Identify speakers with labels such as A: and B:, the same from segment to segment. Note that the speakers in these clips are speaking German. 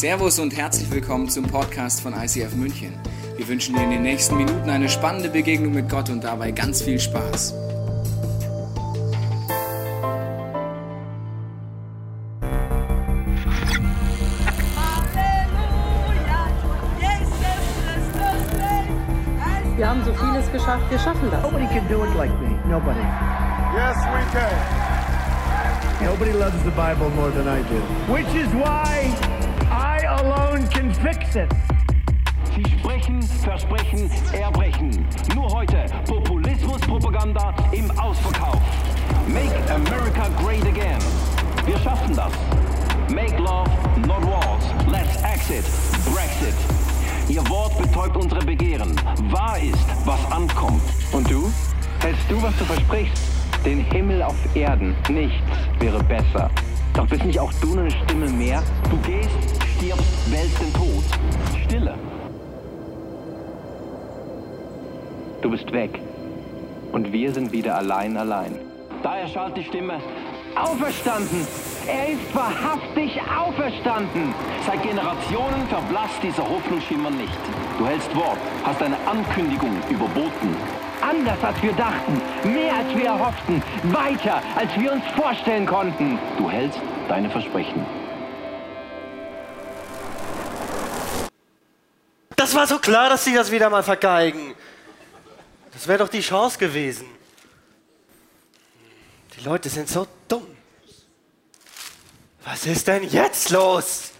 A: Servus und herzlich willkommen zum Podcast von ICF München. Wir wünschen dir in den nächsten Minuten eine spannende Begegnung mit Gott und dabei ganz viel Spaß.
B: Wir haben so vieles geschafft, wir schaffen das.
C: Nobody can do it like me. Nobody.
D: Yes, we can.
C: Nobody loves the Bible more than I do. Which is why alone can fix it.
E: Sie sprechen, versprechen, erbrechen. Nur heute Populismus-Propaganda im Ausverkauf. Make America great again. Wir schaffen das. Make love, not wars. Let's exit. Brexit. Ihr Wort betäubt unsere Begehren. Wahr ist, was ankommt.
F: Und du? Hältst du, was du versprichst? Den Himmel auf Erden. Nichts wäre besser. Doch bist nicht auch du eine Stimme mehr?
E: Du gehst, stirbst, wälzt den Tod. Stille.
F: Du bist weg. Und wir sind wieder allein, allein.
E: Da erschallt die Stimme.
F: Auferstanden! Er ist wahrhaftig auferstanden!
E: Seit Generationen verblasst dieser Hoffnungsschimmer nicht. Du hältst Wort, hast eine Ankündigung überboten.
F: Anders als wir dachten, mehr als wir erhofften, weiter als wir uns vorstellen konnten.
E: Du hältst deine Versprechen.
G: Das war so klar, dass sie das wieder mal vergeigen. Das wäre doch die Chance gewesen. Die Leute sind so dumm. Was ist denn jetzt los?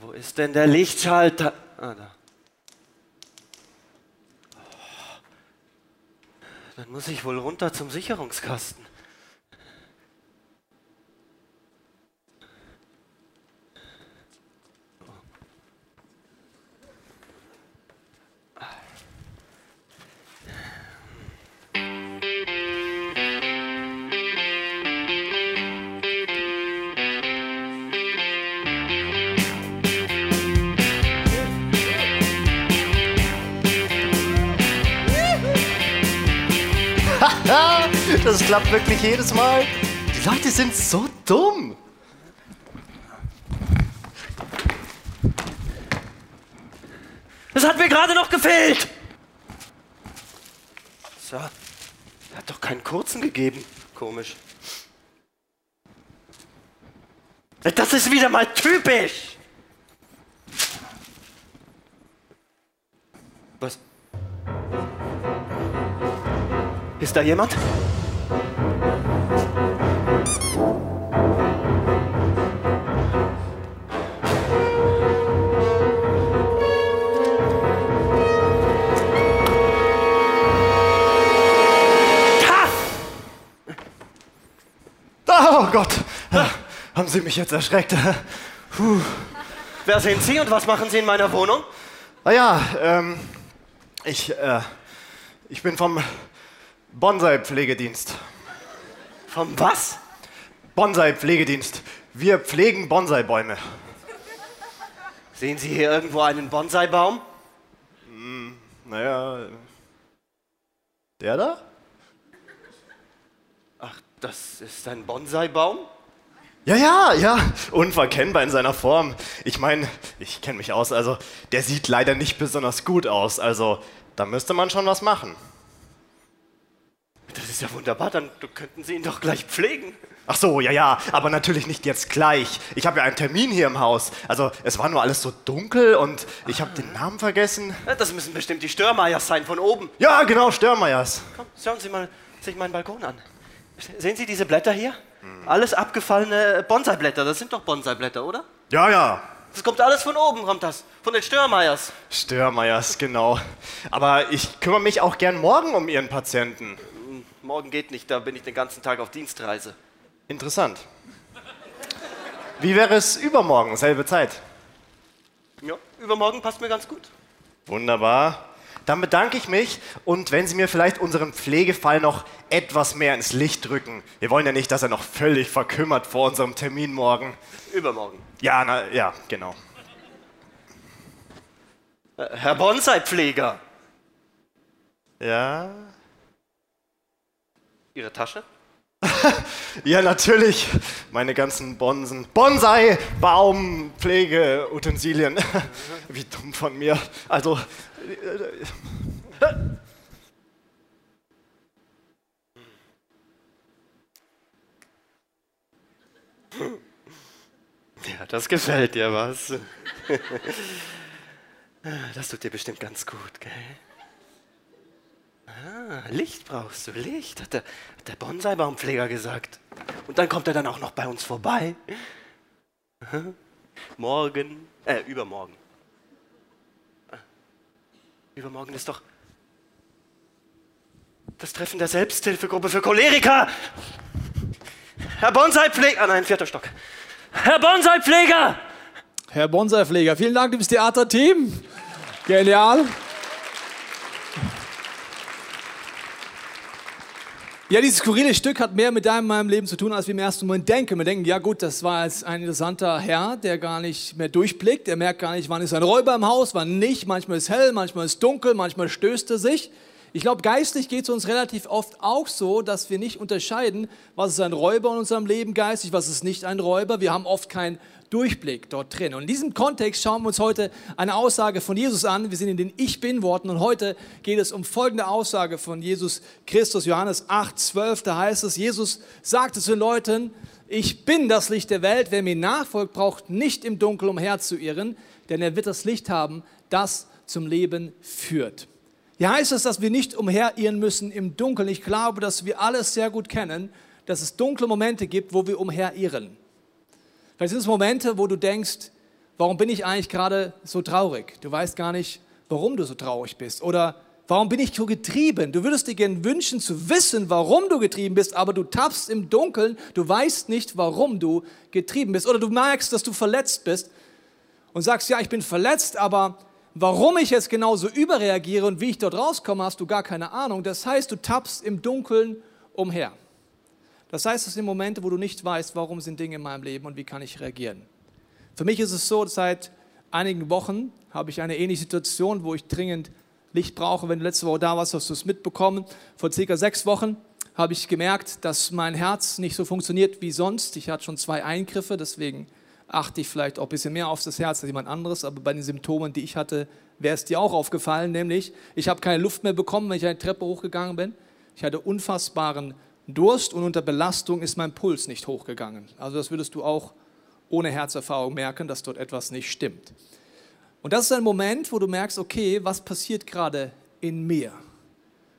G: Wo ist denn der Lichtschalter? Ah, da. Oh. Dann muss ich wohl runter zum Sicherungskasten. Das klappt wirklich jedes Mal. Die Leute sind so dumm. Das hat mir gerade noch gefehlt. So. Er hat doch keinen kurzen gegeben. Komisch. Das ist wieder mal typisch. Ist da jemand? Oh Gott, haben Sie mich jetzt erschreckt? Puh. Wer sind Sie und was machen Sie in meiner Wohnung?
H: Naja, ähm, ich, äh, ich bin vom Bonsai-Pflegedienst.
G: Vom was?
H: Bonsai-Pflegedienst. Wir pflegen Bonsai-Bäume.
G: Sehen Sie hier irgendwo einen Bonsai-Baum?
H: Naja, der da?
G: Ach, das ist ein Bonsai-Baum?
H: Ja, ja, ja, unverkennbar in seiner Form. Ich meine, ich kenne mich aus, also der sieht leider nicht besonders gut aus, also da müsste man schon was machen.
G: Das ist ja wunderbar, dann könnten Sie ihn doch gleich pflegen.
H: Ach so, ja, ja, aber natürlich nicht jetzt gleich. Ich habe ja einen Termin hier im Haus. Also es war nur alles so dunkel und ich habe den Namen vergessen.
G: Das müssen bestimmt die Störmeiers sein von oben.
H: Ja, genau, Störmeiers.
G: Komm, schauen Sie mal sich meinen Balkon an. Sehen Sie diese Blätter hier? Alles abgefallene Bonsai-Blätter. Das sind doch Bonsai-Blätter, oder?
H: Ja, ja,
G: Das kommt alles von oben, kommt das. Von den Störmeiers.
H: Störmeiers, genau. Aber ich kümmere mich auch gern morgen um Ihren Patienten.
G: Morgen geht nicht, da bin ich den ganzen Tag auf Dienstreise.
H: Interessant. Wie wäre es übermorgen, selbe Zeit?
G: Ja, übermorgen passt mir ganz gut.
H: Wunderbar. Dann bedanke ich mich und wenn Sie mir vielleicht unseren Pflegefall noch etwas mehr ins Licht drücken. Wir wollen ja nicht, dass er noch völlig verkümmert vor unserem Termin morgen.
G: Übermorgen.
H: Ja, na, ja, genau.
G: Äh, Herr Bonsai-Pfleger.
H: Ja.
G: Ihre Tasche?
H: Ja, natürlich. Meine ganzen Bonsen. Bonsai, Baum, Pflege, Utensilien. Wie dumm von mir. Also.
G: Ja, das gefällt dir was. Das tut dir bestimmt ganz gut, gell? Ah, Licht brauchst du, Licht, hat der, hat der Bonsai-Baumpfleger gesagt. Und dann kommt er dann auch noch bei uns vorbei. Morgen, äh, übermorgen. Ah, Übermorgen ist doch das Treffen der Selbsthilfegruppe für Choleriker. Herr Bonsai-Pfleger, ah nein, vierter Stock. Herr Bonsai-Pfleger!
I: Herr Bonsai-Pfleger, vielen Dank, liebes Theaterteam. Genial. Ja, dieses skurrile Stück hat mehr mit deinem meinem Leben zu tun, als wir im ersten Moment denken. Wir denken, ja gut, das war jetzt ein interessanter Herr, der gar nicht mehr durchblickt. Der merkt gar nicht, wann ist ein Räuber im Haus, wann nicht. Manchmal ist hell, manchmal ist dunkel, manchmal stößt er sich. Ich glaube, geistlich geht es uns relativ oft auch so, dass wir nicht unterscheiden, was ist ein Räuber in unserem Leben geistig, was ist nicht ein Räuber. Wir haben oft keinen Durchblick dort drin. Und in diesem Kontext schauen wir uns heute eine Aussage von Jesus an. Wir sind in den Ich Bin-Worten und heute geht es um folgende Aussage von Jesus Christus, Johannes 8, 12. Da heißt es, Jesus sagte zu den Leuten, ich bin das Licht der Welt. Wer mir nachfolgt, braucht nicht im Dunkeln umherzuirren, denn er wird das Licht haben, das zum Leben führt. Hier heißt es, dass wir nicht umherirren müssen im Dunkeln. Ich glaube, dass wir alles sehr gut kennen, dass es dunkle Momente gibt, wo wir umherirren. Vielleicht sind es Momente, wo du denkst, warum bin ich eigentlich gerade so traurig? Du weißt gar nicht, warum du so traurig bist. Oder warum bin ich so getrieben? Du würdest dir gerne wünschen zu wissen, warum du getrieben bist, aber du tappst im Dunkeln, du weißt nicht, warum du getrieben bist. Oder du merkst, dass du verletzt bist und sagst, ja, ich bin verletzt, aber warum ich jetzt genauso überreagiere und wie ich dort rauskomme, hast du gar keine Ahnung. Das heißt, du tappst im Dunkeln umher. Das heißt, es sind Momente, wo du nicht weißt, warum sind Dinge in meinem Leben und wie kann ich reagieren. Für mich ist es so, seit einigen Wochen habe ich eine ähnliche Situation, wo ich dringend Licht brauche. Wenn du letzte Woche da warst, hast du es mitbekommen. Vor circa sechs Wochen habe ich gemerkt, dass mein Herz nicht so funktioniert wie sonst. Ich hatte schon zwei Eingriffe, deswegen achte ich vielleicht auch ein bisschen mehr auf das Herz als jemand anderes. Aber bei den Symptomen, die ich hatte, wäre es dir auch aufgefallen, nämlich ich habe keine Luft mehr bekommen, wenn ich eine Treppe hochgegangen bin. Ich hatte unfassbaren Durst und unter Belastung ist mein Puls nicht hochgegangen. Also das würdest du auch ohne Herzerfahrung merken, dass dort etwas nicht stimmt. Und das ist ein Moment, wo du merkst, okay, was passiert gerade in mir?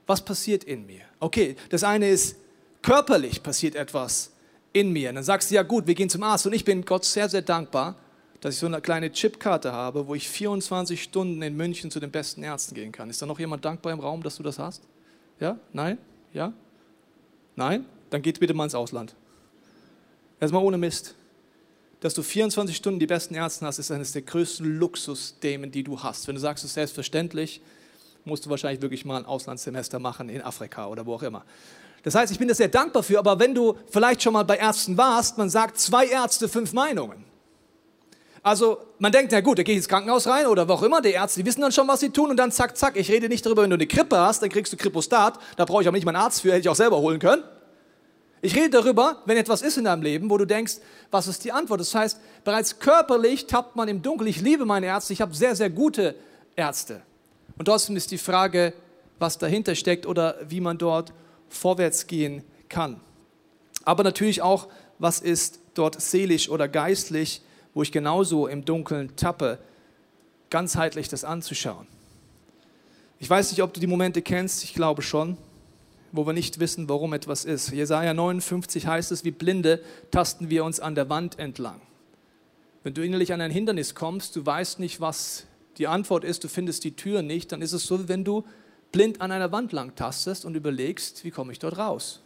I: Was passiert in mir? Okay, das eine ist, körperlich passiert etwas in mir. Und dann sagst du, ja gut, wir gehen zum Arzt. Und ich bin Gott sehr, sehr dankbar, dass ich so eine kleine Chipkarte habe, wo ich 24 Stunden in München zu den besten Ärzten gehen kann. Ist da noch jemand dankbar im Raum, dass du das hast? Ja? Nein? Ja? Nein? Dann geht bitte mal ins Ausland. Erstmal ohne Mist. Dass du 24 Stunden die besten Ärzte hast, ist eines der größten Luxusthemen, die du hast. Wenn du sagst, es ist selbstverständlich, musst du wahrscheinlich wirklich mal ein Auslandssemester machen in Afrika oder wo auch immer. Das heißt, ich bin da sehr dankbar für, aber wenn du vielleicht schon mal bei Ärzten warst, man sagt zwei Ärzte, fünf Meinungen. Also man denkt, na gut, da gehe ich ins Krankenhaus rein oder wo auch immer, die Ärzte, die wissen dann schon, was sie tun und dann zack, zack. Ich rede nicht darüber, wenn du eine Grippe hast, dann kriegst du Kripostat, da brauche ich aber nicht meinen Arzt für, hätte ich auch selber holen können. Ich rede darüber, wenn etwas ist in deinem Leben, wo du denkst, was ist die Antwort? Das heißt, bereits körperlich tappt man im Dunkeln. Ich liebe meine Ärzte, ich habe sehr, sehr gute Ärzte. Und trotzdem ist die Frage, was dahinter steckt oder wie man dort vorwärts gehen kann. Aber natürlich auch, was ist dort seelisch oder geistlich, wo ich genauso im Dunkeln tappe, ganzheitlich das anzuschauen. Ich weiß nicht, ob du die Momente kennst, ich glaube schon, wo wir nicht wissen, warum etwas ist. Jesaja 59 heißt es, wie Blinde tasten wir uns an der Wand entlang. Wenn du innerlich an ein Hindernis kommst, du weißt nicht, was die Antwort ist, du findest die Tür nicht, dann ist es so, wie wenn du blind an einer Wand lang tastest und überlegst, wie komme ich dort raus?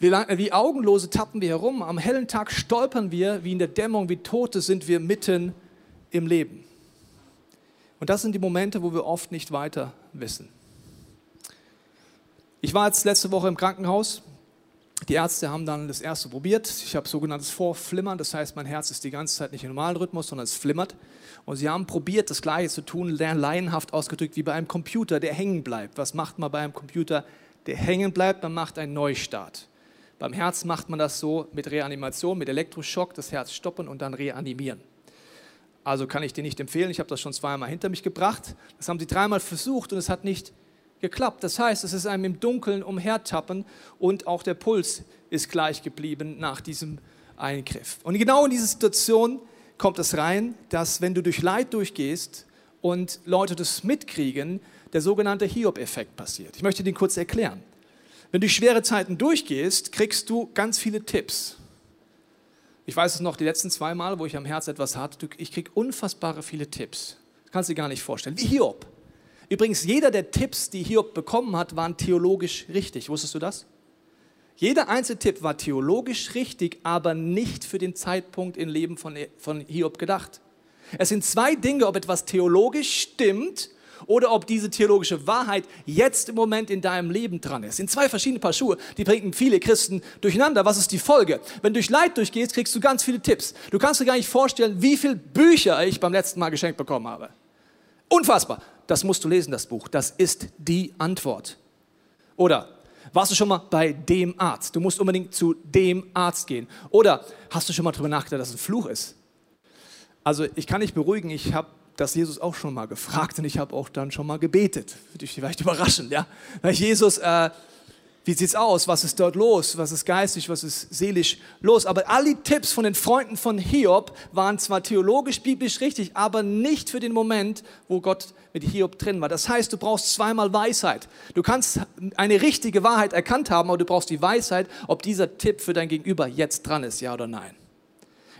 I: Wie, augenlose tappen wir herum. Am hellen Tag stolpern wir, wie in der Dämmerung, wie Tote sind wir mitten im Leben. Und das sind die Momente, wo wir oft nicht weiter wissen. Ich war jetzt letzte Woche im Krankenhaus. Die Ärzte haben dann das erste probiert. Ich habe sogenanntes Vorflimmern, das heißt, mein Herz ist die ganze Zeit nicht im normalen Rhythmus, sondern es flimmert. Und sie haben probiert, das Gleiche zu tun, laienhaft ausgedrückt, wie bei einem Computer, der hängen bleibt. Was macht man bei einem Computer, der hängen bleibt, man macht einen Neustart. Beim Herz macht man das so mit Reanimation, mit Elektroschock, das Herz stoppen und dann reanimieren. Also kann ich dir nicht empfehlen, ich habe das schon zweimal hinter mich gebracht. Das haben sie dreimal versucht und es hat nicht geklappt. Das heißt, es ist einem im Dunkeln umhertappen und auch der Puls ist gleich geblieben nach diesem Eingriff. Und genau in diese Situation kommt es rein, dass wenn du durch Leid durchgehst und Leute das mitkriegen, der sogenannte Hiob-Effekt passiert. Ich möchte den kurz erklären. Wenn du schwere Zeiten durchgehst, kriegst du ganz viele Tipps. Ich weiß es noch, die letzten zwei Mal, wo ich am Herz etwas hatte, ich kriege unfassbare viele Tipps. Das kannst du dir gar nicht vorstellen. Wie Hiob. Übrigens, jeder der Tipps, die Hiob bekommen hat, waren theologisch richtig. Wusstest du das? Jeder einzelne Tipp war theologisch richtig, aber nicht für den Zeitpunkt im Leben von Hiob gedacht. Es sind zwei Dinge, ob etwas theologisch stimmt oder ob diese theologische Wahrheit jetzt im Moment in deinem Leben dran ist. Sind zwei verschiedene Paar Schuhe, die bringen viele Christen durcheinander. Was ist die Folge? Wenn du durch Leid durchgehst, kriegst du ganz viele Tipps. Du kannst dir gar nicht vorstellen, wie viele Bücher ich beim letzten Mal geschenkt bekommen habe. Unfassbar. Das musst du lesen, das Buch. Das ist die Antwort. Oder warst du schon mal bei dem Arzt? Du musst unbedingt zu dem Arzt gehen. Oder hast du schon mal darüber nachgedacht, dass es ein Fluch ist? Also ich kann dich beruhigen, ich habe das Jesus auch schon mal gefragt und ich habe auch dann schon mal gebetet. Vielleicht überraschend, ja. Weil Jesus, äh, wie sieht's aus? Was ist dort los? Was ist geistig? Was ist seelisch los? Aber all die Tipps von den Freunden von Hiob waren zwar theologisch, biblisch richtig, aber nicht für den Moment, wo Gott mit Hiob drin war. Das heißt, du brauchst zweimal Weisheit. Du kannst eine richtige Wahrheit erkannt haben, aber du brauchst die Weisheit, ob dieser Tipp für dein Gegenüber jetzt dran ist, ja oder nein.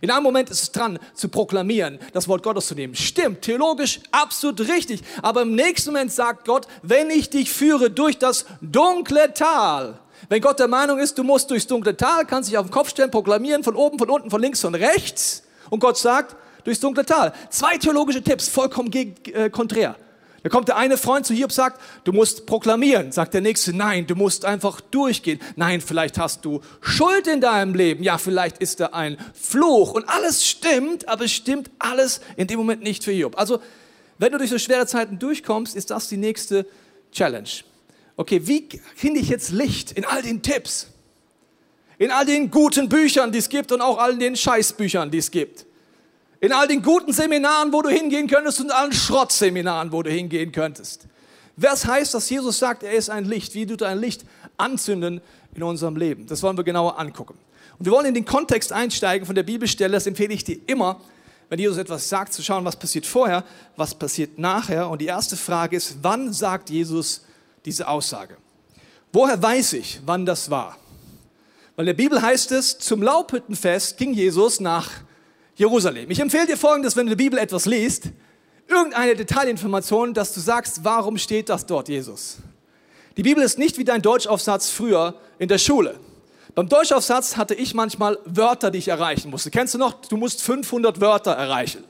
I: In einem Moment ist es dran zu proklamieren, das Wort Gottes zu nehmen. Stimmt, theologisch absolut richtig. Aber im nächsten Moment sagt Gott, wenn ich dich führe durch das dunkle Tal, wenn Gott der Meinung ist, du musst durchs dunkle Tal, kannst dich auf den Kopf stellen, proklamieren, von oben, von unten, von links, von rechts. Und Gott sagt, durchs dunkle Tal. Zwei theologische Tipps, vollkommen gegen, äh, konträr. Da kommt der eine Freund zu Hiob, sagt, du musst proklamieren. Sagt der nächste, nein, du musst einfach durchgehen. Nein, vielleicht hast du Schuld in deinem Leben. Ja, vielleicht ist da ein Fluch. Und alles stimmt, aber es stimmt alles in dem Moment nicht für Hiob. Also, wenn du durch so schwere Zeiten durchkommst, ist das die nächste Challenge. Okay, wie finde ich jetzt Licht in all den Tipps? In all den guten Büchern, die es gibt und auch all den Scheißbüchern, die es gibt. In all den guten Seminaren, wo du hingehen könntest und allen Schrottseminaren, wo du hingehen könntest. Was heißt, dass Jesus sagt, er ist ein Licht? Wie tut er ein Licht anzünden in unserem Leben? Das wollen wir genauer angucken. Und wir wollen in den Kontext einsteigen von der Bibelstelle. Das empfehle ich dir immer, wenn Jesus etwas sagt, zu schauen, was passiert vorher, was passiert nachher. Und die erste Frage ist, wann sagt Jesus diese Aussage? Woher weiß ich, wann das war? Weil in der Bibel heißt es, zum Laubhüttenfest ging Jesus nach Jerusalem. Ich empfehle dir folgendes, wenn du die Bibel etwas liest, irgendeine Detailinformation, dass du sagst, warum steht das dort, Jesus? Die Bibel ist nicht wie dein Deutschaufsatz früher in der Schule. Beim Deutschaufsatz hatte ich manchmal Wörter, die ich erreichen musste. Kennst du noch? Du musst 500 Wörter erreichen.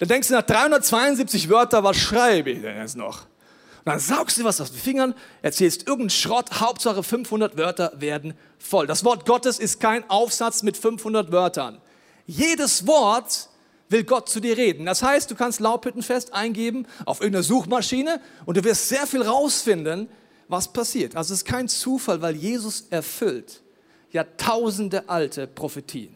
I: Dann denkst du nach 372 Wörter, was schreibe ich denn jetzt noch? Und dann saugst du was aus den Fingern, erzählst irgendeinen Schrott, Hauptsache 500 Wörter werden voll. Das Wort Gottes ist kein Aufsatz mit 500 Wörtern. Jedes Wort will Gott zu dir reden. Das heißt, du kannst Laubhüttenfest eingeben auf irgendeiner Suchmaschine und du wirst sehr viel rausfinden, was passiert. Also es ist kein Zufall, weil Jesus erfüllt Jahrtausende alte Prophetien.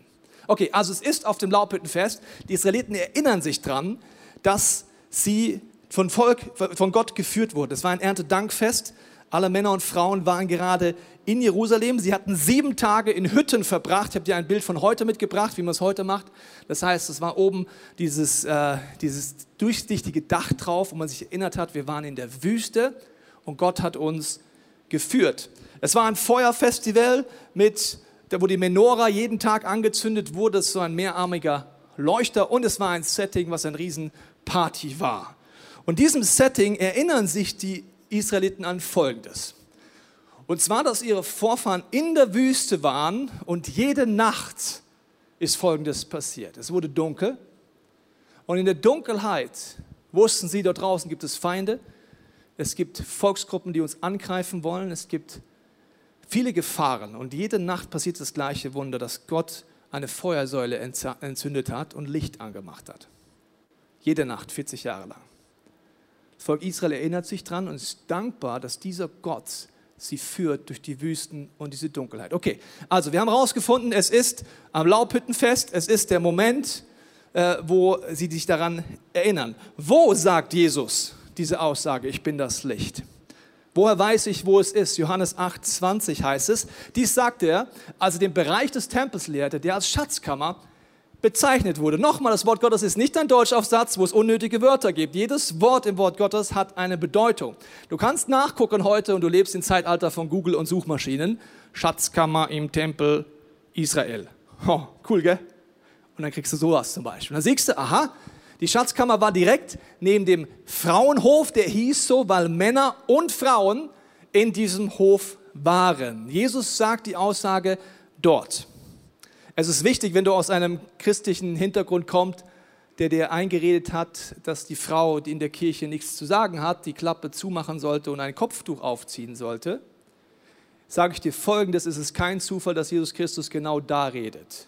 I: Okay, also es ist auf dem Laubhüttenfest. Die Israeliten erinnern sich dran, dass sie von Volk, von Gott geführt wurden. Es war ein Erntedankfest. Alle Männer und Frauen waren gerade in Jerusalem. Sie hatten sieben Tage in Hütten verbracht. Ich habe dir ein Bild von heute mitgebracht, wie man es heute macht. Das heißt, es war oben dieses, äh, dieses durchsichtige Dach drauf, wo man sich erinnert hat, wir waren in der Wüste und Gott hat uns geführt. Es war ein Feuerfestival, mit, wo die Menora jeden Tag angezündet wurde. Es war ein mehrarmiger Leuchter und es war ein Setting, was ein Riesenparty war. Und diesem Setting erinnern sich die Israeliten an Folgendes. Und zwar, dass ihre Vorfahren in der Wüste waren und jede Nacht ist Folgendes passiert. Es wurde dunkel und in der Dunkelheit wussten sie, dort draußen gibt es Feinde, es gibt Volksgruppen, die uns angreifen wollen, es gibt viele Gefahren und jede Nacht passiert das gleiche Wunder, dass Gott eine Feuersäule entzündet hat und Licht angemacht hat. Jede Nacht, 40 Jahre lang. Volk Israel erinnert sich dran und ist dankbar, dass dieser Gott sie führt durch die Wüsten und diese Dunkelheit. Okay, also wir haben herausgefunden, es ist am Laubhüttenfest, es ist der Moment, äh, wo sie sich daran erinnern. Wo sagt Jesus diese Aussage, ich bin das Licht? Woher weiß ich, wo es ist? Johannes 8, 20 heißt es. Dies sagt er, als er den Bereich des Tempels lehrte, der als Schatzkammer bezeichnet wurde. Nochmal, das Wort Gottes ist nicht ein Deutschaufsatz, wo es unnötige Wörter gibt. Jedes Wort im Wort Gottes hat eine Bedeutung. Du kannst nachgucken heute und du lebst im Zeitalter von Google und Suchmaschinen. Schatzkammer im Tempel Israel. Oh, cool, gell? Und dann kriegst du sowas zum Beispiel. Und dann siehst du, aha, die Schatzkammer war direkt neben dem Frauenhof, der hieß so, weil Männer und Frauen in diesem Hof waren. Jesus sagt die Aussage dort. Es ist wichtig, wenn du aus einem christlichen Hintergrund kommst, der dir eingeredet hat, dass die Frau, die in der Kirche nichts zu sagen hat, die Klappe zumachen sollte und ein Kopftuch aufziehen sollte, sage ich dir folgendes, es ist kein Zufall, dass Jesus Christus genau da redet.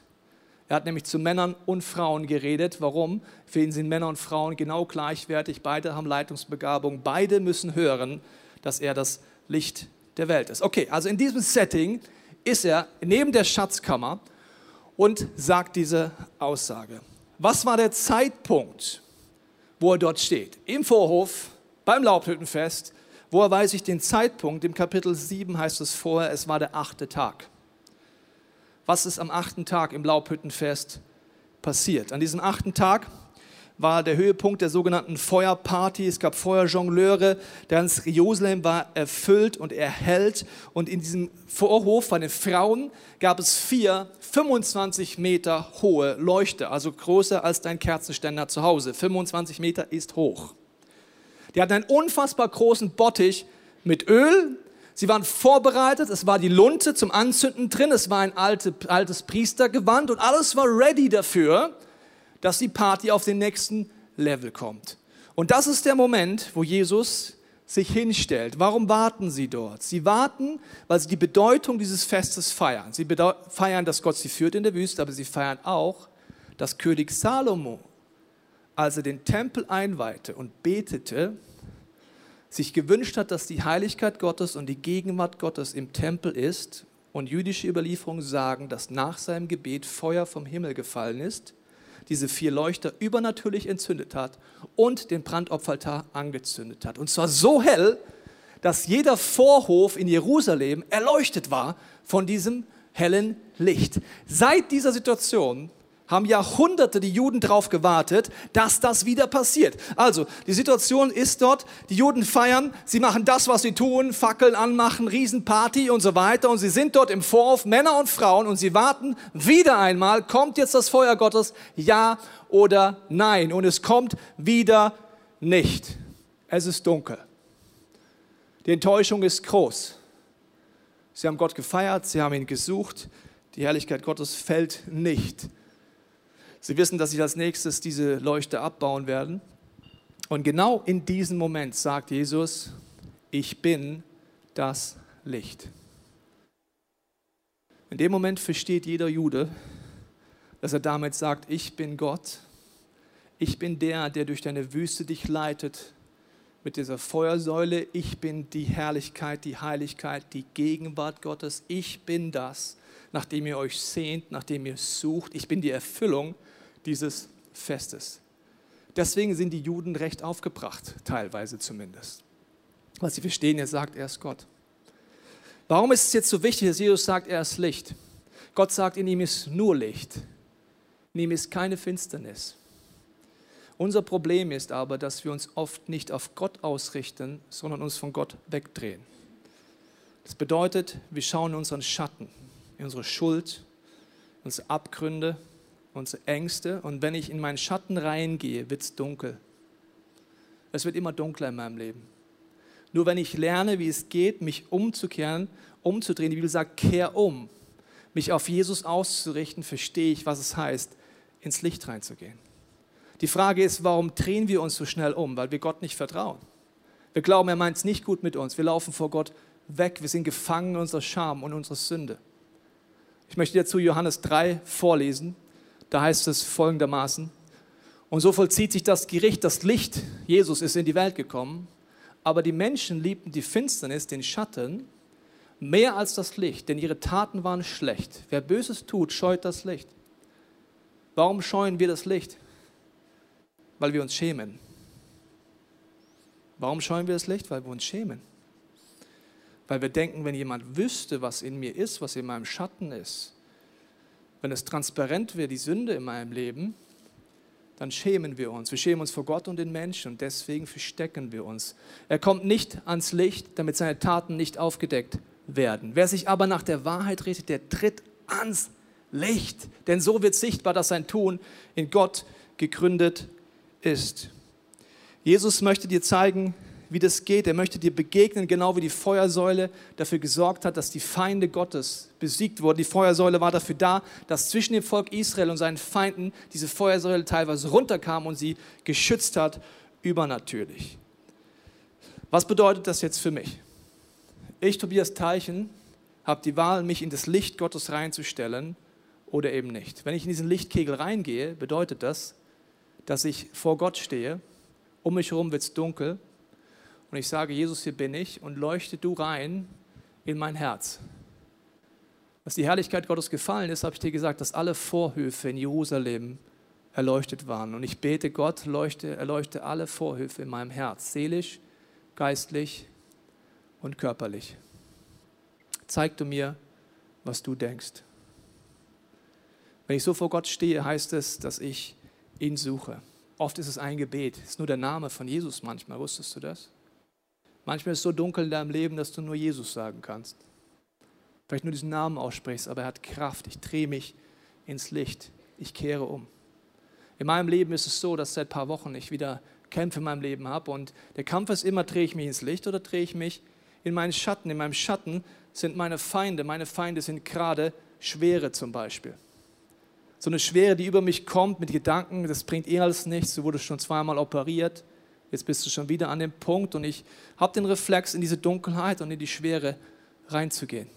I: Er hat nämlich zu Männern und Frauen geredet. Warum? Für ihn sind Männer und Frauen genau gleichwertig. Beide haben Leitungsbegabung. Beide müssen hören, dass er das Licht der Welt ist. Okay, also in diesem Setting ist er neben der Schatzkammer und sagt diese Aussage. Was war der Zeitpunkt, wo er dort steht? Im Vorhof, beim Laubhüttenfest. Woher weiß ich den Zeitpunkt? Im Kapitel 7 heißt es vorher, es war der achte Tag was ist am achten Tag im Laubhüttenfest passiert. An diesem achten Tag war der Höhepunkt der sogenannten Feuerparty. Es gab Feuerjongleure. Ganz Jerusalem war erfüllt und erhellt. Und in diesem Vorhof bei den Frauen gab es vier 25 Meter hohe Leuchter, also größer als dein Kerzenständer zu Hause. 25 Meter ist hoch. Die hatten einen unfassbar großen Bottich mit Öl, Sie waren vorbereitet, es war die Lunte zum Anzünden drin, es war ein alte, altes Priestergewand und alles war ready dafür, dass die Party auf den nächsten Level kommt. Und das ist der Moment, wo Jesus sich hinstellt. Warum warten sie dort? Sie warten, weil sie die Bedeutung dieses Festes feiern. Sie feiern, dass Gott sie führt in der Wüste, aber sie feiern auch, dass König Salomo, als er den Tempel einweihte und betete, sich gewünscht hat, dass die Heiligkeit Gottes und die Gegenwart Gottes im Tempel ist und jüdische Überlieferungen sagen, dass nach seinem Gebet Feuer vom Himmel gefallen ist, diese vier Leuchter übernatürlich entzündet hat und den Brandopferaltar angezündet hat. Und zwar so hell, dass jeder Vorhof in Jerusalem erleuchtet war von diesem hellen Licht. Seit dieser Situation haben Jahrhunderte die Juden darauf gewartet, dass das wieder passiert. Also, die Situation ist dort, die Juden feiern, sie machen das, was sie tun, Fackeln anmachen, Riesenparty und so weiter und sie sind dort im Vorhof, Männer und Frauen und sie warten wieder einmal, kommt jetzt das Feuer Gottes, ja oder nein und es kommt wieder nicht. Es ist dunkel. Die Enttäuschung ist groß. Sie haben Gott gefeiert, sie haben ihn gesucht, die Herrlichkeit Gottes fällt nicht. Sie wissen, dass sie als nächstes diese Leuchte abbauen werden. Und genau in diesem Moment sagt Jesus, ich bin das Licht. In dem Moment versteht jeder Jude, dass er damit sagt, ich bin Gott, ich bin der, der durch deine Wüste dich leitet mit dieser Feuersäule, ich bin die Herrlichkeit, die Heiligkeit, die Gegenwart Gottes, ich bin das, nachdem ihr euch sehnt, nachdem ihr sucht, ich bin die Erfüllung dieses Festes. Deswegen sind die Juden recht aufgebracht, teilweise zumindest. Weil sie verstehen, er sagt, er ist Gott. Warum ist es jetzt so wichtig, dass Jesus sagt, er ist Licht? Gott sagt, in ihm ist nur Licht. In ihm ist keine Finsternis. Unser Problem ist aber, dass wir uns oft nicht auf Gott ausrichten, sondern uns von Gott wegdrehen. Das bedeutet, wir schauen in unseren Schatten, in unsere Schuld, unsere Abgründe, unsere Ängste. Und wenn ich in meinen Schatten reingehe, wird es dunkel. Es wird immer dunkler in meinem Leben. Nur wenn ich lerne, wie es geht, mich umzukehren, umzudrehen, die Bibel sagt, kehr um, mich auf Jesus auszurichten, verstehe ich, was es heißt, ins Licht reinzugehen. Die Frage ist, warum drehen wir uns so schnell um? Weil wir Gott nicht vertrauen. Wir glauben, er meint es nicht gut mit uns. Wir laufen vor Gott weg. Wir sind gefangen in unserer Scham und unserer Sünde. Ich möchte dazu Johannes 3 vorlesen. Da heißt es folgendermaßen, und so vollzieht sich das Gericht, das Licht, Jesus ist in die Welt gekommen, aber die Menschen liebten die Finsternis, den Schatten, Mehr als das Licht, denn ihre Taten waren schlecht. Wer Böses tut, scheut das Licht. Warum scheuen wir das Licht? Weil wir uns schämen. Warum scheuen wir das Licht? Weil wir uns schämen. Weil wir denken, wenn jemand wüsste, was in mir ist, was in meinem Schatten ist, wenn es transparent wäre, die Sünde in meinem Leben, dann schämen wir uns. Wir schämen uns vor Gott und den Menschen und deswegen verstecken wir uns. Er kommt nicht ans Licht, damit seine Taten nicht aufgedeckt werden. Wer sich aber nach der Wahrheit richtet, der tritt ans Licht. Denn so wird sichtbar, dass sein Tun in Gott gegründet ist. Jesus möchte dir zeigen, wie das geht. Er möchte dir begegnen, genau wie die Feuersäule dafür gesorgt hat, dass die Feinde Gottes besiegt wurden. Die Feuersäule war dafür da, dass zwischen dem Volk Israel und seinen Feinden diese Feuersäule teilweise runterkam und sie geschützt hat, übernatürlich. Was bedeutet das jetzt für mich? Ich, Tobias Teichen, habe die Wahl, mich in das Licht Gottes reinzustellen oder eben nicht. Wenn ich in diesen Lichtkegel reingehe, bedeutet das, dass ich vor Gott stehe, um mich herum wird es dunkel und ich sage, Jesus, hier bin ich und leuchte du rein in mein Herz. Was die Herrlichkeit Gottes gefallen ist, habe ich dir gesagt, dass alle Vorhöfe in Jerusalem erleuchtet waren. Und ich bete Gott, leuchte, erleuchte alle Vorhöfe in meinem Herz, seelisch, geistlich und körperlich. Zeig du mir, was du denkst. Wenn ich so vor Gott stehe, heißt es, dass ich ihn suche. Oft ist es ein Gebet. Es ist nur der Name von Jesus manchmal. Wusstest du das? Manchmal ist es so dunkel in deinem Leben, dass du nur Jesus sagen kannst. Vielleicht nur diesen Namen aussprichst, aber er hat Kraft. Ich drehe mich ins Licht. Ich kehre um. In meinem Leben ist es so, dass seit ein paar Wochen ich wieder Kämpfe in meinem Leben habe. Und der Kampf ist immer, drehe ich mich ins Licht oder drehe ich mich in meinen Schatten. In meinem Schatten sind meine Feinde. Meine Feinde sind gerade Schwere zum Beispiel. So eine Schwere, die über mich kommt mit Gedanken, das bringt eh alles nichts. Du wurdest schon zweimal operiert. Jetzt bist du schon wieder an dem Punkt und ich habe den Reflex, in diese Dunkelheit und in die Schwere reinzugehen.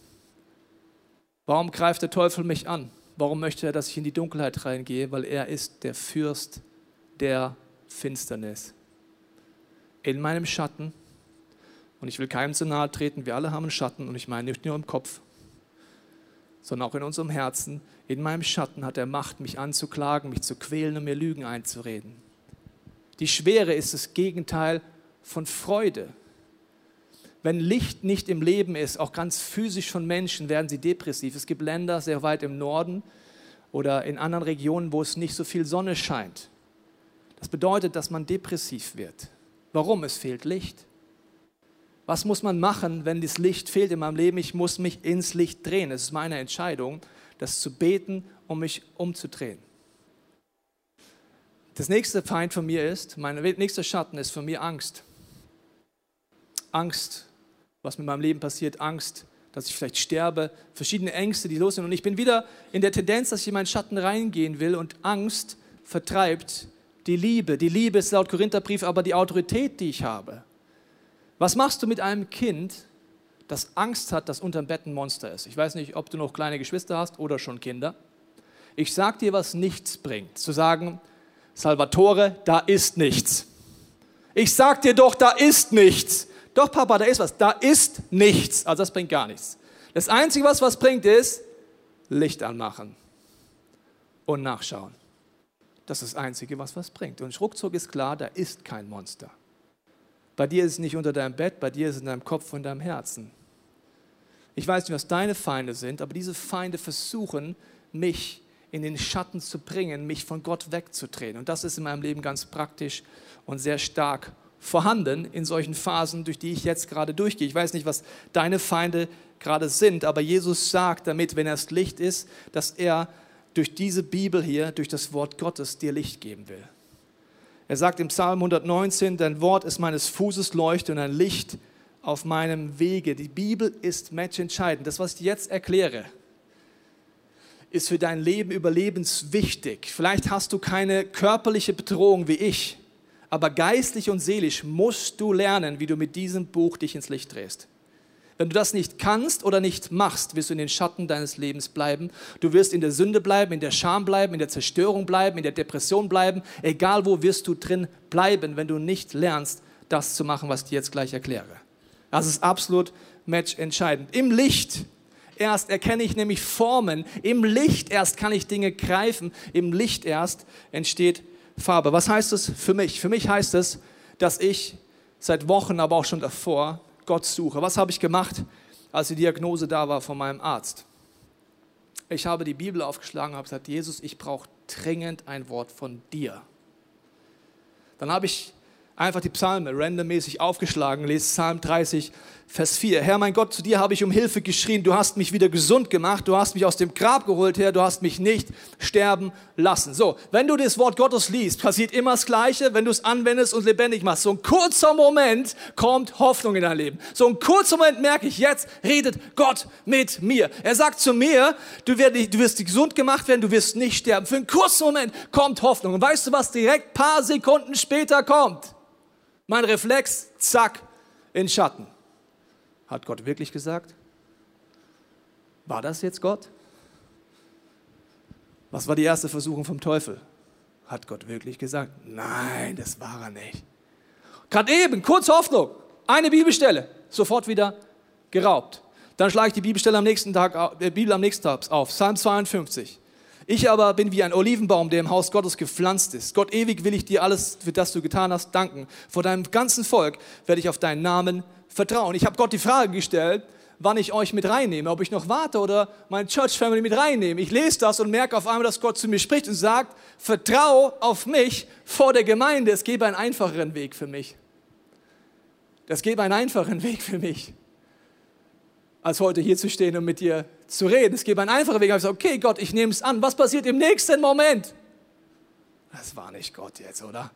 I: Warum greift der Teufel mich an? Warum möchte er, dass ich in die Dunkelheit reingehe? Weil er ist der Fürst der Finsternis. In meinem Schatten, und ich will keinem zu nahe treten, wir alle haben einen Schatten und ich meine nicht nur im Kopf, sondern auch in unserem Herzen. In meinem Schatten hat er Macht, mich anzuklagen, mich zu quälen und mir Lügen einzureden. Die Schwere ist das Gegenteil von Freude. Wenn Licht nicht im Leben ist, auch ganz physisch von Menschen, werden sie depressiv. Es gibt Länder sehr weit im Norden oder in anderen Regionen, wo es nicht so viel Sonne scheint. Das bedeutet, dass man depressiv wird. Warum? Es fehlt Licht. Was muss man machen, wenn das Licht fehlt in meinem Leben? Ich muss mich ins Licht drehen. Es ist meine Entscheidung, das zu beten, um mich umzudrehen. Das nächste Feind von mir ist, mein nächster Schatten ist von mir Angst. Angst, was mit meinem Leben passiert, Angst, dass ich vielleicht sterbe, verschiedene Ängste, die los sind. Und ich bin wieder in der Tendenz, dass ich in meinen Schatten reingehen will und Angst vertreibt die Liebe. Die Liebe ist laut Korintherbrief aber die Autorität, die ich habe. Was machst du mit einem Kind, das Angst hat, dass unterm Bett ein Monster ist? Ich weiß nicht, ob du noch kleine Geschwister hast oder schon Kinder. Ich sag dir, was nichts bringt. Zu sagen, Salvatore, da ist nichts. Ich sag dir doch, da ist nichts. Doch, Papa, da ist was. Da ist nichts. Also das bringt gar nichts. Das Einzige, was was bringt, ist Licht anmachen und nachschauen. Das ist das Einzige, was was bringt. Und ruckzuck ist klar, da ist kein Monster. Bei dir ist es nicht unter deinem Bett, bei dir ist es in deinem Kopf und deinem Herzen. Ich weiß nicht, was deine Feinde sind, aber diese Feinde versuchen, mich in den Schatten zu bringen, mich von Gott wegzudrehen. Und das ist in meinem Leben ganz praktisch und sehr stark vorhanden in solchen Phasen, durch die ich jetzt gerade durchgehe. Ich weiß nicht, was deine Feinde gerade sind, aber Jesus sagt damit, wenn er das Licht ist, dass er durch diese Bibel hier, durch das Wort Gottes dir Licht geben will. Er sagt im Psalm 119, dein Wort ist meines Fußes Leuchte und ein Licht auf meinem Wege. Die Bibel ist matchentscheidend. Das, was ich jetzt erkläre, ist für dein Leben überlebenswichtig. Vielleicht hast du keine körperliche Bedrohung wie ich, aber geistlich und seelisch musst du lernen, wie du mit diesem Buch dich ins Licht drehst. Wenn du das nicht kannst oder nicht machst, wirst du in den Schatten deines Lebens bleiben. Du wirst in der Sünde bleiben, in der Scham bleiben, in der Zerstörung bleiben, in der Depression bleiben. Egal wo wirst du drin bleiben, wenn du nicht lernst, das zu machen, was ich dir jetzt gleich erkläre. Das ist absolut Match entscheidend. Im Licht erst erkenne ich nämlich Formen. Im Licht erst kann ich Dinge greifen. Im Licht erst entsteht Farbe. Was heißt das für mich? Für mich heißt es, dass ich seit Wochen, aber auch schon davor, Gott suche. Was habe ich gemacht, als die Diagnose da war von meinem Arzt? Ich habe die Bibel aufgeschlagen und habe gesagt, Jesus, ich brauche dringend ein Wort von dir. Dann habe ich einfach die Psalme randommäßig aufgeschlagen, lese Psalm 30, Vers 4. Herr mein Gott, zu dir habe ich um Hilfe geschrien, du hast mich wieder gesund gemacht, du hast mich aus dem Grab geholt, Herr, du hast mich nicht sterben lassen. So, wenn du das Wort Gottes liest, passiert immer das Gleiche, wenn du es anwendest und lebendig machst. So ein kurzer Moment kommt Hoffnung in dein Leben. So ein kurzer Moment merke ich, jetzt redet Gott mit mir. Er sagt zu mir, du wirst, gesund gemacht werden, du wirst nicht sterben. Für einen kurzen Moment kommt Hoffnung. Und weißt du, was direkt paar Sekunden später kommt? Mein Reflex, zack, in Schatten. Hat Gott wirklich gesagt? War das jetzt Gott? Was war die erste Versuchung vom Teufel? Hat Gott wirklich gesagt? Nein, das war er nicht. Gerade eben, kurz Hoffnung, eine Bibelstelle, sofort wieder geraubt. Dann schlage ich die Bibelstelle am nächsten Tag, äh, Bibel am nächsten Tag auf, Psalm 52. Ich aber bin wie ein Olivenbaum, der im Haus Gottes gepflanzt ist. Gott, ewig will ich dir alles, für das du getan hast, danken. Vor deinem ganzen Volk werde ich auf deinen Namen vertrauen. Ich habe Gott die Frage gestellt, wann ich euch mit reinnehme, ob ich noch warte oder meine Church Family mit reinnehme. Ich lese das und merke auf einmal, dass Gott zu mir spricht und sagt, vertrau auf mich vor der Gemeinde. Es gäbe einen einfacheren Weg für mich. Das gäbe einen einfacheren Weg für mich, als heute hier zu stehen und mit dir zu reden. Es gäbe einen einfachen Weg. Ich habe gesagt, okay, Gott, ich nehme es an. Was passiert im nächsten Moment? Das war nicht Gott jetzt, oder?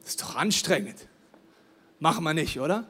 I: Das ist doch anstrengend. Machen wir nicht, oder?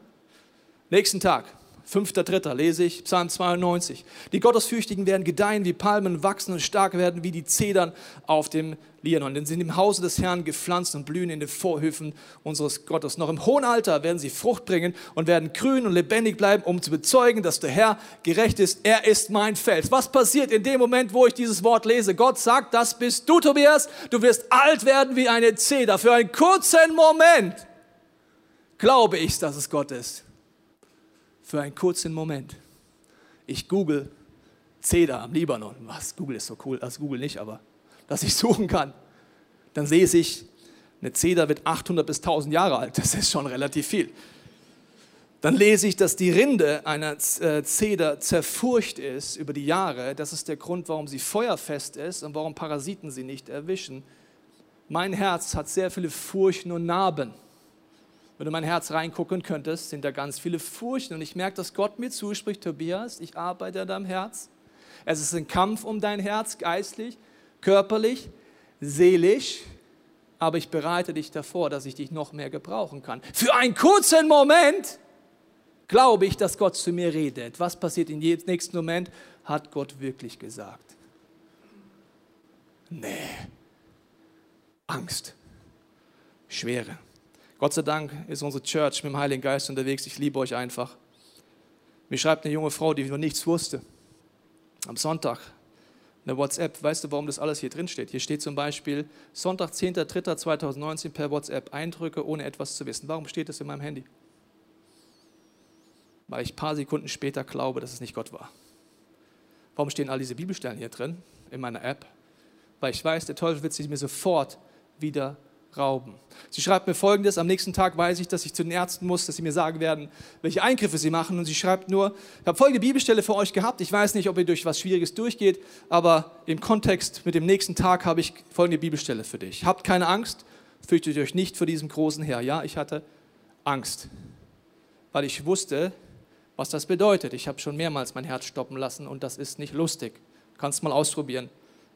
I: Nächsten Tag, 5.3. lese ich Psalm 92. Die Gottesfürchtigen werden gedeihen wie Palmen, wachsen und stark werden wie die Zedern auf dem Lianon. Denn sie sind im Hause des Herrn gepflanzt und blühen in den Vorhöfen unseres Gottes. Noch im hohen Alter werden sie Frucht bringen und werden grün und lebendig bleiben, um zu bezeugen, dass der Herr gerecht ist. Er ist mein Fels. Was passiert in dem Moment, wo ich dieses Wort lese? Gott sagt, das bist du, Tobias. Du wirst alt werden wie eine Zeder. Für einen kurzen Moment glaube ich, dass es Gott ist für einen kurzen Moment. Ich google Zeder am Libanon. Was? Google ist so cool, als Google nicht, aber dass ich suchen kann. Dann sehe ich, eine Zeder wird 800 bis 1000 Jahre alt. Das ist schon relativ viel. Dann lese ich, dass die Rinde einer äh, Zeder zerfurcht ist über die Jahre. Das ist der Grund, warum sie feuerfest ist und warum Parasiten sie nicht erwischen. Mein Herz hat sehr viele Furchen und Narben. Wenn du mein Herz reingucken könntest, sind da ganz viele Furchten. Und ich merke, dass Gott mir zuspricht, Tobias, ich arbeite an deinem Herz. Es ist ein Kampf um dein Herz, geistlich, körperlich, seelisch. Aber ich bereite dich davor, dass ich dich noch mehr gebrauchen kann. Für einen kurzen Moment glaube ich, dass Gott zu mir redet. Was passiert in jedem nächsten Moment? Hat Gott wirklich gesagt? Nee. Angst. Schwere. Gott sei Dank ist unsere Church mit dem Heiligen Geist unterwegs. Ich liebe euch einfach. Mir schreibt eine junge Frau, die noch nichts wusste, am Sonntag eine WhatsApp. Weißt du, warum das alles hier drin steht? Hier steht zum Beispiel Sonntag, 10.03.2019 per WhatsApp Eindrücke, ohne etwas zu wissen. Warum steht das in meinem Handy? Weil ich ein paar Sekunden später glaube, dass es nicht Gott war. Warum stehen all diese Bibelstellen hier drin in meiner App? Weil ich weiß, der Teufel wird sie mir sofort wieder rauben. Sie schreibt mir folgendes: Am nächsten Tag weiß ich, dass ich zu den Ärzten muss, dass sie mir sagen werden, welche Eingriffe sie machen. Und sie schreibt nur: Ich habe folgende Bibelstelle für euch gehabt. Ich weiß nicht, ob ihr durch was Schwieriges durchgeht, aber im Kontext mit dem nächsten Tag habe ich folgende Bibelstelle für dich. Habt keine Angst, fürchtet euch nicht vor diesem großen Herr. Ja, ich hatte Angst, weil ich wusste, was das bedeutet. Ich habe schon mehrmals mein Herz stoppen lassen und das ist nicht lustig. Du kannst mal ausprobieren,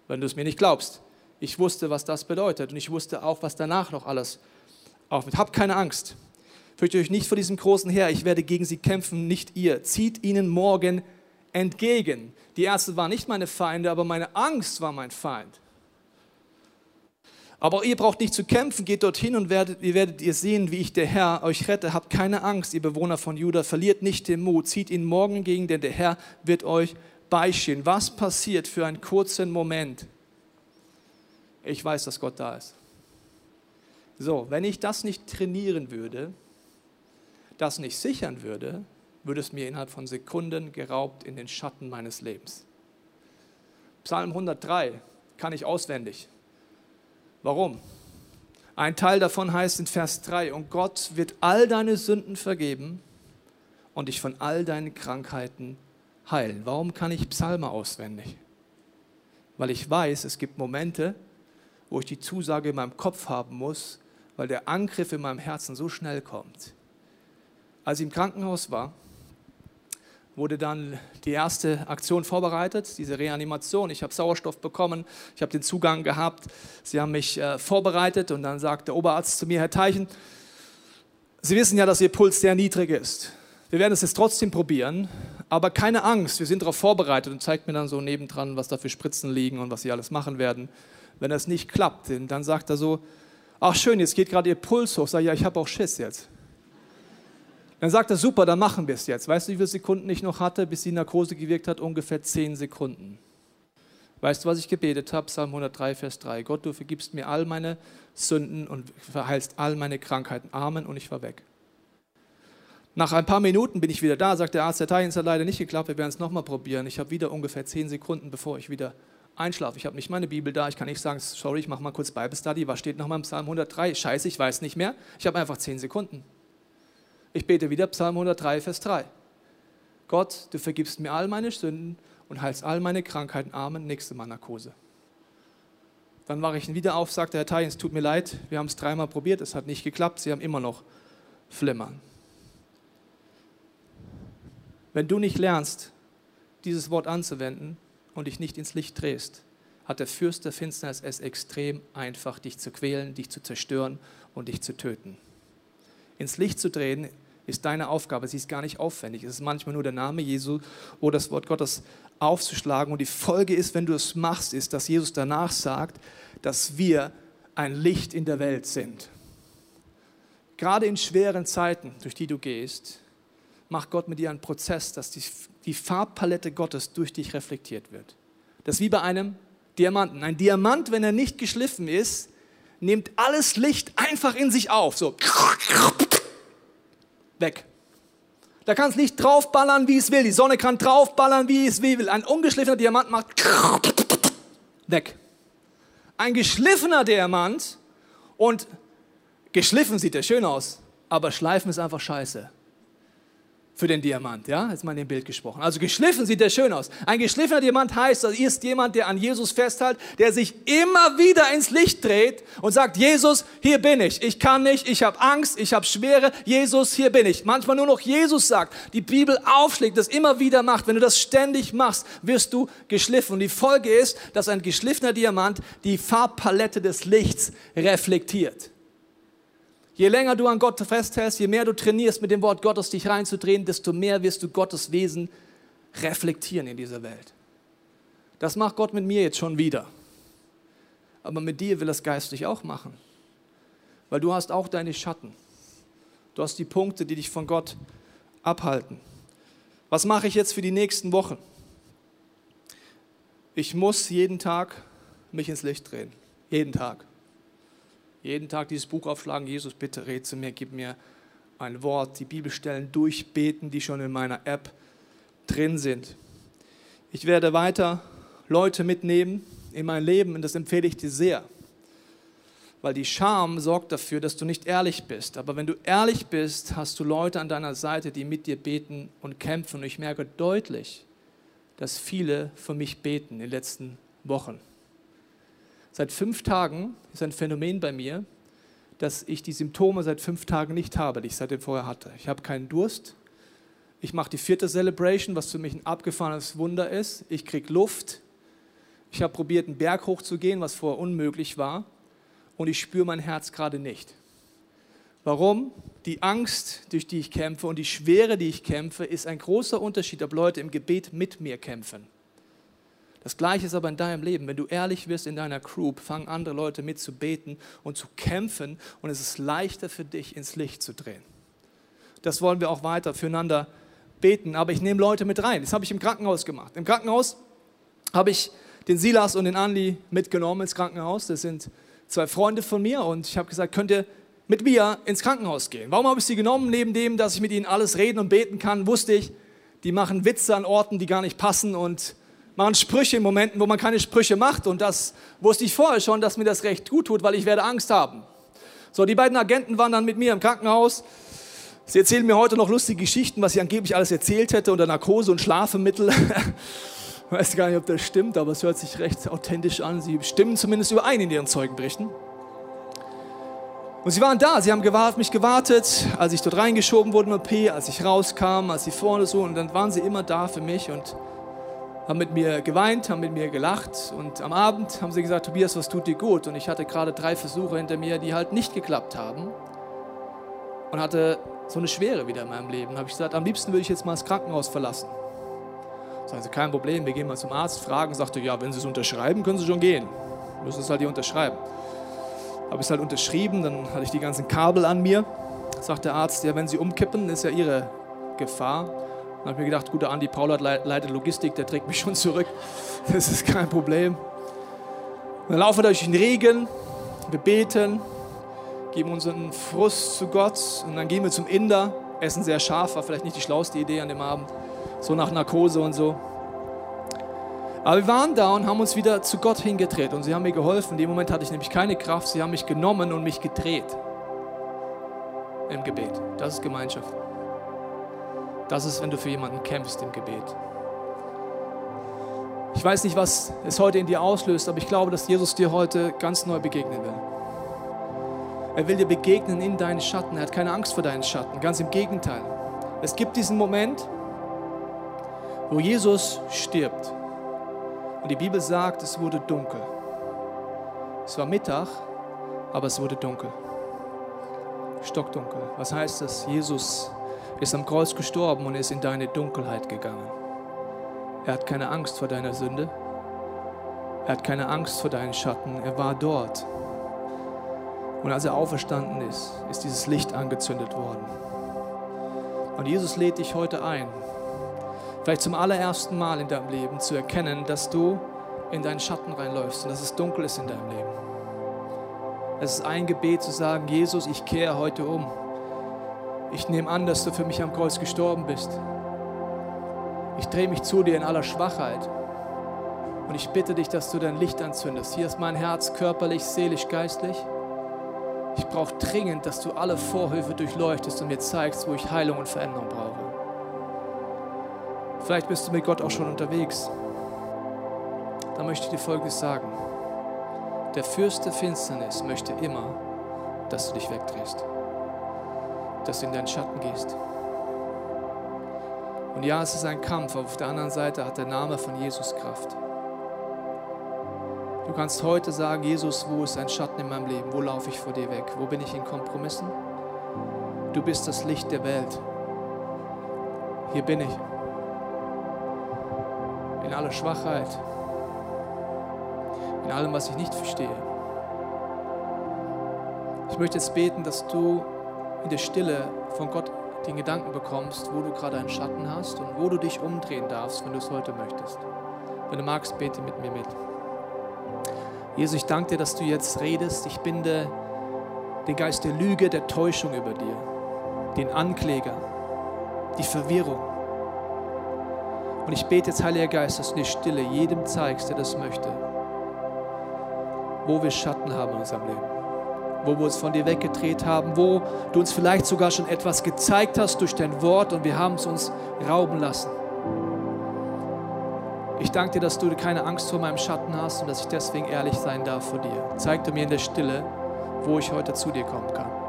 I: wenn du es mir nicht glaubst. Ich wusste, was das bedeutet und ich wusste auch, was danach noch alles aufnimmt. Habt keine Angst. Fürchtet euch nicht vor diesem großen Herr. Ich werde gegen sie kämpfen, nicht ihr. Zieht ihnen morgen entgegen. Die Ärzte waren nicht meine Feinde, aber meine Angst war mein Feind. Aber ihr braucht nicht zu kämpfen, geht dorthin und werdet, ihr werdet ihr sehen, wie ich der Herr euch rette. Habt keine Angst, ihr Bewohner von Juda, verliert nicht den Mut, zieht ihn morgen entgegen, denn der Herr wird euch beistehen. Was passiert für einen kurzen Moment? Ich weiß, dass Gott da ist. So, wenn ich das nicht trainieren würde, das nicht sichern würde, würde es mir innerhalb von Sekunden geraubt in den Schatten meines Lebens. Psalm 103 kann ich auswendig. Warum? Ein Teil davon heißt in Vers 3, und Gott wird all deine Sünden vergeben und dich von all deinen Krankheiten heilen. Warum kann ich Psalme auswendig? Weil ich weiß, es gibt Momente, wo ich die Zusage in meinem Kopf haben muss, weil der Angriff in meinem Herzen so schnell kommt. Als ich im Krankenhaus war, wurde dann die erste Aktion vorbereitet, diese Reanimation. Ich habe Sauerstoff bekommen, ich habe den Zugang gehabt. Sie haben mich äh, vorbereitet und dann sagt der Oberarzt zu mir, Herr Teichen, Sie wissen ja, dass Ihr Puls sehr niedrig ist. Wir werden es jetzt trotzdem probieren, aber keine Angst, wir sind darauf vorbereitet und zeigt mir dann so nebendran, was da für Spritzen liegen und was Sie alles machen werden. Wenn das nicht klappt, dann sagt er so, ach schön, jetzt geht gerade Ihr Puls hoch. Sag ja, ich habe auch Schiss jetzt. Dann sagt er, super, dann machen wir es jetzt. Weißt du, wie viele Sekunden ich noch hatte, bis die Narkose gewirkt hat? Ungefähr zehn Sekunden. Weißt du, was ich gebetet habe? Psalm 103, Vers 3. Gott, du vergibst mir all meine Sünden und verheilst all meine Krankheiten. Amen. Und ich war weg. Nach ein paar Minuten bin ich wieder da, sagt der Arzt, der Teil hat leider nicht geklappt, wir werden es nochmal probieren. Ich habe wieder ungefähr zehn Sekunden, bevor ich wieder einschlafe. Ich habe nicht meine Bibel da, ich kann nicht sagen, sorry, ich mache mal kurz Bible Study. Was steht nochmal im Psalm 103? Scheiße, ich weiß nicht mehr. Ich habe einfach zehn Sekunden. Ich bete wieder Psalm 103, Vers 3. Gott, du vergibst mir all meine Sünden und heilst all meine Krankheiten. Amen. Nächste Mal Narkose. Dann wache ich ihn wieder auf, sagt der Herr Teil, es tut mir leid, wir haben es dreimal probiert, es hat nicht geklappt, Sie haben immer noch Flimmern. Wenn du nicht lernst, dieses Wort anzuwenden und dich nicht ins Licht drehst, hat der Fürst der Finsternis es extrem einfach, dich zu quälen, dich zu zerstören und dich zu töten ins Licht zu drehen, ist deine Aufgabe. Sie ist gar nicht aufwendig. Es ist manchmal nur der Name Jesu oder das Wort Gottes aufzuschlagen. Und die Folge ist, wenn du es machst, ist, dass Jesus danach sagt, dass wir ein Licht in der Welt sind. Gerade in schweren Zeiten, durch die du gehst, macht Gott mit dir einen Prozess, dass die, die Farbpalette Gottes durch dich reflektiert wird. Das ist wie bei einem Diamanten. Ein Diamant, wenn er nicht geschliffen ist, nimmt alles Licht einfach in sich auf. So weg. Da kann das Licht draufballern, wie es will. Die Sonne kann draufballern, wie es will. Ein ungeschliffener Diamant macht weg. Ein geschliffener Diamant und geschliffen sieht er schön aus, aber schleifen ist einfach scheiße für den Diamant. Ja, jetzt mal in dem Bild gesprochen. Also geschliffen sieht der schön aus. Ein geschliffener Diamant heißt, das ist jemand, der an Jesus festhält, der sich immer wieder ins Licht dreht und sagt, Jesus, hier bin ich. Ich kann nicht, ich habe Angst, ich habe Schwere. Jesus, hier bin ich. Manchmal nur noch Jesus sagt, die Bibel aufschlägt, das immer wieder macht. Wenn du das ständig machst, wirst du geschliffen. Und die Folge ist, dass ein geschliffener Diamant die Farbpalette des Lichts reflektiert. Je länger du an Gott festhältst, je mehr du trainierst, mit dem Wort Gottes dich reinzudrehen, desto mehr wirst du Gottes Wesen reflektieren in dieser Welt. Das macht Gott mit mir jetzt schon wieder. Aber mit dir will er es geistlich auch machen. Weil du hast auch deine Schatten. Du hast die Punkte, die dich von Gott abhalten. Was mache ich jetzt für die nächsten Wochen? Ich muss jeden Tag mich ins Licht drehen. Jeden Tag. Jeden Tag dieses Buch aufschlagen, Jesus, bitte red zu mir, gib mir ein Wort, die Bibelstellen durchbeten, die schon in meiner App drin sind. Ich werde weiter Leute mitnehmen in mein Leben und das empfehle ich dir sehr. Weil die Scham sorgt dafür, dass du nicht ehrlich bist. Aber wenn du ehrlich bist, hast du Leute an deiner Seite, die mit dir beten und kämpfen. Und ich merke deutlich, dass viele für mich beten in den letzten Wochen. Seit fünf Tagen ist ein Phänomen bei mir, dass ich die Symptome seit fünf Tagen nicht habe, die ich seitdem vorher hatte. Ich habe keinen Durst. Ich mache die vierte Celebration, was für mich ein abgefahrenes Wunder ist. Ich kriege Luft. Ich habe probiert, einen Berg hochzugehen, was vorher unmöglich war. Und ich spüre mein Herz gerade nicht. Warum? Die Angst, durch die ich kämpfe und die Schwere, die ich kämpfe, ist ein großer Unterschied, ob Leute im Gebet mit mir kämpfen. Das Gleiche ist aber in deinem Leben. Wenn du ehrlich wirst in deiner Group, fangen andere Leute mit zu beten und zu kämpfen und es ist leichter für dich, ins Licht zu drehen. Das wollen wir auch weiter füreinander beten. Aber ich nehme Leute mit rein. Das habe ich im Krankenhaus gemacht. Im Krankenhaus habe ich den Silas und den Anli mitgenommen ins Krankenhaus. Das sind zwei Freunde von mir und ich habe gesagt, könnt ihr mit mir ins Krankenhaus gehen. Warum habe ich sie genommen? Neben dem, dass ich mit ihnen alles reden und beten kann, wusste ich, die machen Witze an Orten, die gar nicht passen und machen Sprüche in Momenten, wo man keine Sprüche macht. Und das wusste ich vorher schon, dass mir das recht gut tut, weil ich werde Angst haben. So, die beiden Agenten waren dann mit mir im Krankenhaus. Sie erzählen mir heute noch lustige Geschichten, was ich angeblich alles erzählt hätte unter Narkose und Schlafmittel. Ich weiß gar nicht, ob das stimmt, aber es hört sich recht authentisch an. Sie stimmen zumindest überein in ihren Zeugenberichten. Und sie waren da, sie haben gewartet, mich gewartet, als ich dort reingeschoben wurde im OP, als ich rauskam, als sie vorne so, und dann waren sie immer da für mich und haben mit mir geweint, haben mit mir gelacht und am Abend haben sie gesagt, Tobias, was tut dir gut? Und ich hatte gerade drei Versuche hinter mir, die halt nicht geklappt haben und hatte so eine Schwere wieder in meinem Leben. Da habe ich gesagt, am liebsten würde ich jetzt mal das Krankenhaus verlassen. Sagen sie, kein Problem, wir gehen mal zum Arzt, fragen, sagte, ja, wenn Sie es unterschreiben, können Sie schon gehen. Müssen es halt hier unterschreiben. Habe ich es halt unterschrieben, dann hatte ich die ganzen Kabel an mir. Sagt der Arzt, ja, wenn Sie umkippen, ist ja Ihre Gefahr. Dann habe ich mir gedacht, gut, der Andi Paul leitet Logistik, der trägt mich schon zurück. Das ist kein Problem. dann laufen wir durch den Regen, wir beten, geben unseren Frust zu Gott und dann gehen wir zum Inder, essen sehr scharf, war vielleicht nicht die schlauste Idee an dem Abend so nach Narkose und so. Aber wir waren da und haben uns wieder zu Gott hingedreht und sie haben mir geholfen. In dem Moment hatte ich nämlich keine Kraft. Sie haben mich genommen und mich gedreht im Gebet. Das ist Gemeinschaft. Das ist, wenn du für jemanden kämpfst im Gebet. Ich weiß nicht, was es heute in dir auslöst, aber ich glaube, dass Jesus dir heute ganz neu begegnen will. Er will dir begegnen in deinen Schatten. Er hat keine Angst vor deinen Schatten. Ganz im Gegenteil. Es gibt diesen Moment, wo Jesus stirbt. Und die Bibel sagt, es wurde dunkel. Es war Mittag, aber es wurde dunkel. Stockdunkel. Was heißt das? Jesus ist am Kreuz gestorben und ist in deine Dunkelheit gegangen. Er hat keine Angst vor deiner Sünde. Er hat keine Angst vor deinen Schatten. Er war dort. Und als er auferstanden ist, ist dieses Licht angezündet worden. Und Jesus lädt dich heute ein, vielleicht zum allerersten Mal in deinem Leben zu erkennen, dass du in deinen Schatten reinläufst und dass es dunkel ist in deinem Leben. Es ist ein Gebet zu sagen, Jesus, ich kehre heute um. Ich nehme an, dass du für mich am Kreuz gestorben bist. Ich drehe mich zu dir in aller Schwachheit. Und ich bitte dich, dass du dein Licht anzündest. Hier ist mein Herz körperlich, seelisch, geistlich. Ich brauche dringend, dass du alle Vorhöfe durchleuchtest und mir zeigst, wo ich Heilung und Veränderung brauche. Vielleicht bist du mit Gott auch schon unterwegs. Da möchte ich dir Folgendes sagen. Der Fürst der Finsternis möchte immer, dass du dich wegdrehst. Dass du in deinen Schatten gehst. Und ja, es ist ein Kampf, aber auf der anderen Seite hat der Name von Jesus Kraft. Du kannst heute sagen, Jesus, wo ist ein Schatten in meinem Leben? Wo laufe ich vor dir weg? Wo bin ich in Kompromissen? Du bist das Licht der Welt. Hier bin ich in aller Schwachheit, in allem, was ich nicht verstehe. Ich möchte jetzt beten, dass du in der Stille von Gott den Gedanken bekommst, wo du gerade einen Schatten hast und wo du dich umdrehen darfst, wenn du es heute möchtest. Wenn du magst, bete mit mir mit. Jesus, ich danke dir, dass du jetzt redest. Ich binde den Geist der Lüge, der Täuschung über dir, den Ankläger, die Verwirrung. Und ich bete jetzt, Heiliger Geist, dass du die Stille jedem zeigst, der das möchte, wo wir Schatten haben in unserem Leben, wo wir uns von dir weggedreht haben, wo du uns vielleicht sogar schon etwas gezeigt hast durch dein Wort und wir haben es uns rauben lassen. Ich danke dir, dass du keine Angst vor meinem Schatten hast und dass ich deswegen ehrlich sein darf vor dir. Zeig du mir in der Stille, wo ich heute zu dir kommen kann.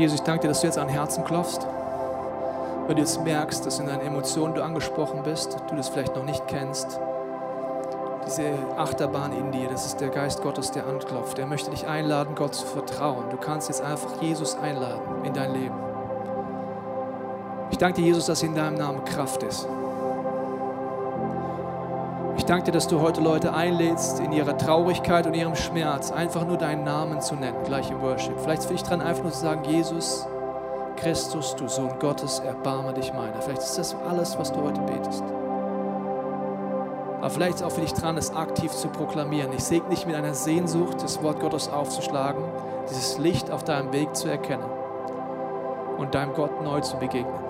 I: Jesus, ich danke dir, dass du jetzt an Herzen klopfst. Weil du jetzt merkst, dass in deinen Emotionen du angesprochen bist, du das vielleicht noch nicht kennst. Diese Achterbahn in dir, das ist der Geist Gottes, der anklopft. Er möchte dich einladen, Gott zu vertrauen. Du kannst jetzt einfach Jesus einladen in dein Leben. Ich danke dir, Jesus, dass in deinem Namen Kraft ist. Danke dir, dass du heute Leute einlädst, in ihrer Traurigkeit und ihrem Schmerz einfach nur deinen Namen zu nennen, gleich im Worship. Vielleicht will ich dran, einfach nur zu sagen, Jesus, Christus, du Sohn Gottes, erbarme dich meiner. Vielleicht ist das alles, was du heute betest. Aber vielleicht ist auch für dich dran, es aktiv zu proklamieren. Ich segne dich mit einer Sehnsucht, das Wort Gottes aufzuschlagen, dieses Licht auf deinem Weg zu erkennen und deinem Gott neu zu begegnen.